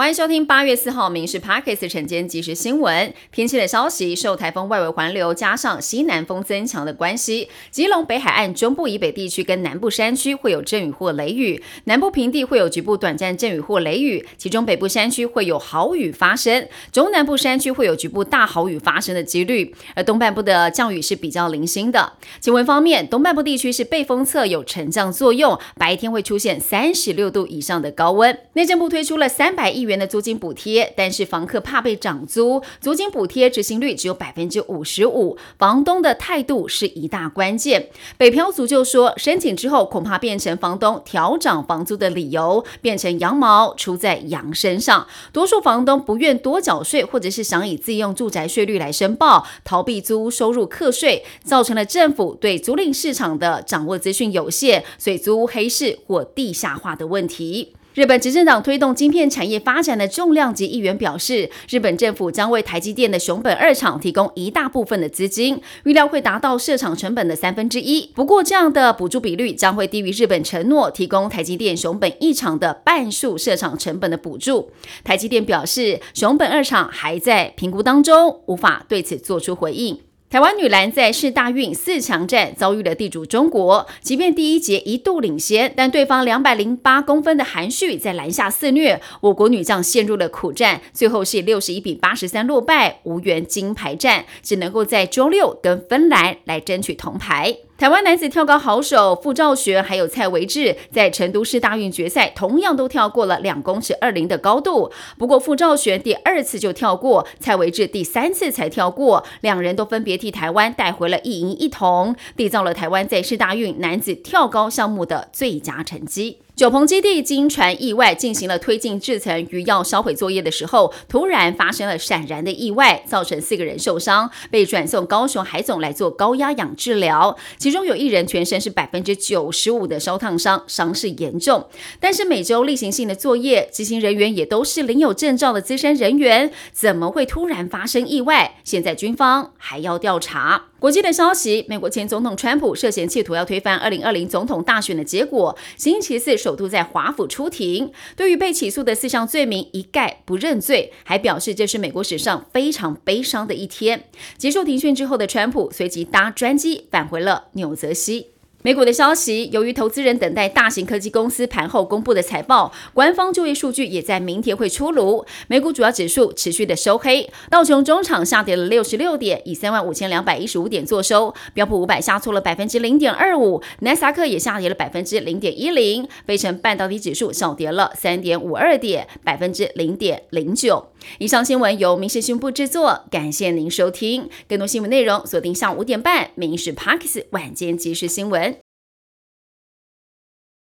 欢迎收听八月四号《民事 Parkes》晨间即时新闻。天气的消息，受台风外围环流加上西南风增强的关系，基隆北海岸中部以北地区跟南部山区会有阵雨或雷雨，南部平地会有局部短暂阵雨或雷雨，其中北部山区会有豪雨发生，中南部山区会有局部大豪雨发生的几率。而东半部的降雨是比较零星的。气温方面，东半部地区是背风侧有沉降作用，白天会出现三十六度以上的高温。内政部推出了三百亿元。元的租金补贴，但是房客怕被涨租，租金补贴执行率只有百分之五十五，房东的态度是一大关键。北漂族就说，申请之后恐怕变成房东调涨房租的理由，变成羊毛出在羊身上。多数房东不愿多缴税，或者是想以自用住宅税率来申报，逃避租屋收入课税，造成了政府对租赁市场的掌握资讯有限，所以租屋黑市或地下化的问题。日本执政党推动晶片产业发展的重量级议员表示，日本政府将为台积电的熊本二厂提供一大部分的资金，预料会达到设厂成本的三分之一。不过，这样的补助比率将会低于日本承诺提供台积电熊本一厂的半数设厂成本的补助。台积电表示，熊本二厂还在评估当中，无法对此做出回应。台湾女篮在世大运四强战遭遇了地主中国，即便第一节一度领先，但对方两百零八公分的韩旭在篮下肆虐，我国女将陷入了苦战，最后是六十一比八十三落败，无缘金牌战，只能够在周六跟芬兰来争取铜牌。台湾男子跳高好手傅兆学还有蔡维志，在成都市大运决赛同样都跳过了两公尺二零的高度。不过傅兆学第二次就跳过，蔡维志第三次才跳过，两人都分别替台湾带回了一银一铜，缔造了台湾在市大运男子跳高项目的最佳成绩。九鹏基地经传意外进行了推进制层余药销毁作业的时候，突然发生了闪燃的意外，造成四个人受伤，被转送高雄海总来做高压氧治疗。其中有一人全身是百分之九十五的烧烫伤，伤势严重。但是每周例行性的作业，执行人员也都是领有证照的资深人员，怎么会突然发生意外？现在军方还要调查。国际的消息，美国前总统川普涉嫌企图要推翻二零二零总统大选的结果，星期四首首度在华府出庭，对于被起诉的四项罪名一概不认罪，还表示这是美国史上非常悲伤的一天。结束庭讯之后的川普随即搭专机返回了纽泽西。美股的消息，由于投资人等待大型科技公司盘后公布的财报，官方就业数据也在明天会出炉。美股主要指数持续的收黑，道琼中场下跌了六十六点，以三万五千两百一十五点作收；标普五百下挫了百分之零点二五，纳斯达克也下跌了百分之零点一零，费城半导体指数小跌了三点五二点，百分之零点零九。以上新闻由民事新闻制作，感谢您收听。更多新闻内容锁定下午五点半《民事 Parks 晚间即时新闻》。